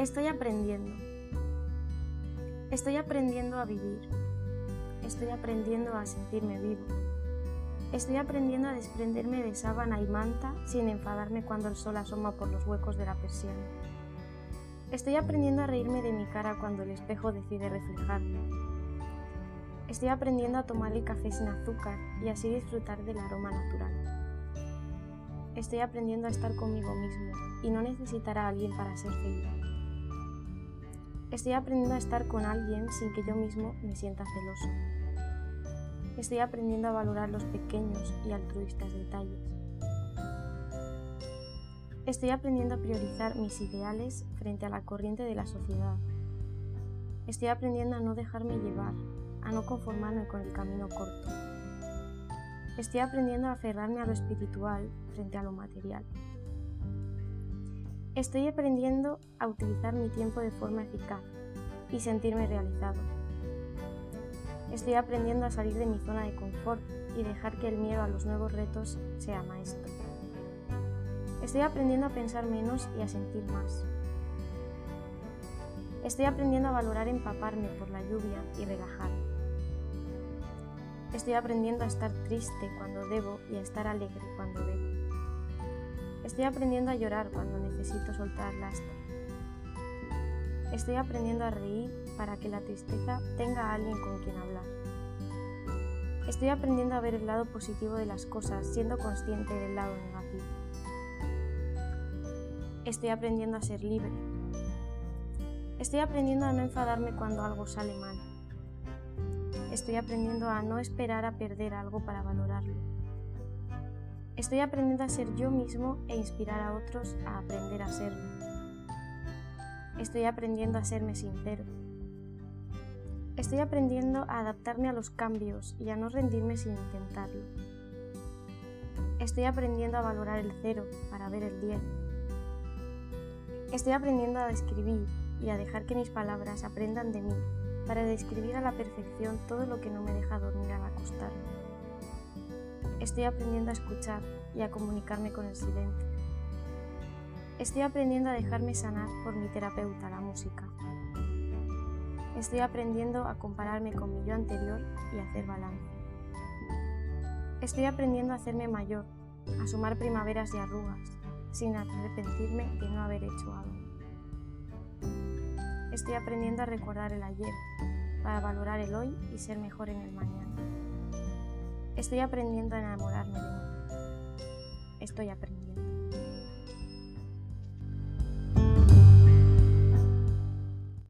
Estoy aprendiendo. Estoy aprendiendo a vivir. Estoy aprendiendo a sentirme vivo. Estoy aprendiendo a desprenderme de sábana y manta sin enfadarme cuando el sol asoma por los huecos de la persiana. Estoy aprendiendo a reírme de mi cara cuando el espejo decide reflejarme. Estoy aprendiendo a tomar el café sin azúcar y así disfrutar del aroma natural. Estoy aprendiendo a estar conmigo mismo y no necesitar a alguien para ser feliz. Estoy aprendiendo a estar con alguien sin que yo mismo me sienta celoso. Estoy aprendiendo a valorar los pequeños y altruistas detalles. Estoy aprendiendo a priorizar mis ideales frente a la corriente de la sociedad. Estoy aprendiendo a no dejarme llevar a no conformarme con el camino corto. Estoy aprendiendo a aferrarme a lo espiritual frente a lo material. Estoy aprendiendo a utilizar mi tiempo de forma eficaz y sentirme realizado. Estoy aprendiendo a salir de mi zona de confort y dejar que el miedo a los nuevos retos sea maestro. Estoy aprendiendo a pensar menos y a sentir más. Estoy aprendiendo a valorar empaparme por la lluvia y relajarme. Estoy aprendiendo a estar triste cuando debo y a estar alegre cuando debo. Estoy aprendiendo a llorar cuando necesito soltar lastre. Estoy aprendiendo a reír para que la tristeza tenga a alguien con quien hablar. Estoy aprendiendo a ver el lado positivo de las cosas siendo consciente del lado negativo. Estoy aprendiendo a ser libre. Estoy aprendiendo a no enfadarme cuando algo sale mal. Estoy aprendiendo a no esperar a perder algo para valorarlo. Estoy aprendiendo a ser yo mismo e inspirar a otros a aprender a serlo. Estoy aprendiendo a serme sincero. Estoy aprendiendo a adaptarme a los cambios y a no rendirme sin intentarlo. Estoy aprendiendo a valorar el cero para ver el 10. Estoy aprendiendo a describir y a dejar que mis palabras aprendan de mí para describir a la perfección todo lo que no me deja dormir al acostarme. Estoy aprendiendo a escuchar y a comunicarme con el silencio. Estoy aprendiendo a dejarme sanar por mi terapeuta, la música. Estoy aprendiendo a compararme con mi yo anterior y a hacer balance. Estoy aprendiendo a hacerme mayor, a sumar primaveras y arrugas, sin arrepentirme de no haber hecho algo. Estoy aprendiendo a recordar el ayer para valorar el hoy y ser mejor en el mañana. Estoy aprendiendo a enamorarme de mí. Estoy aprendiendo.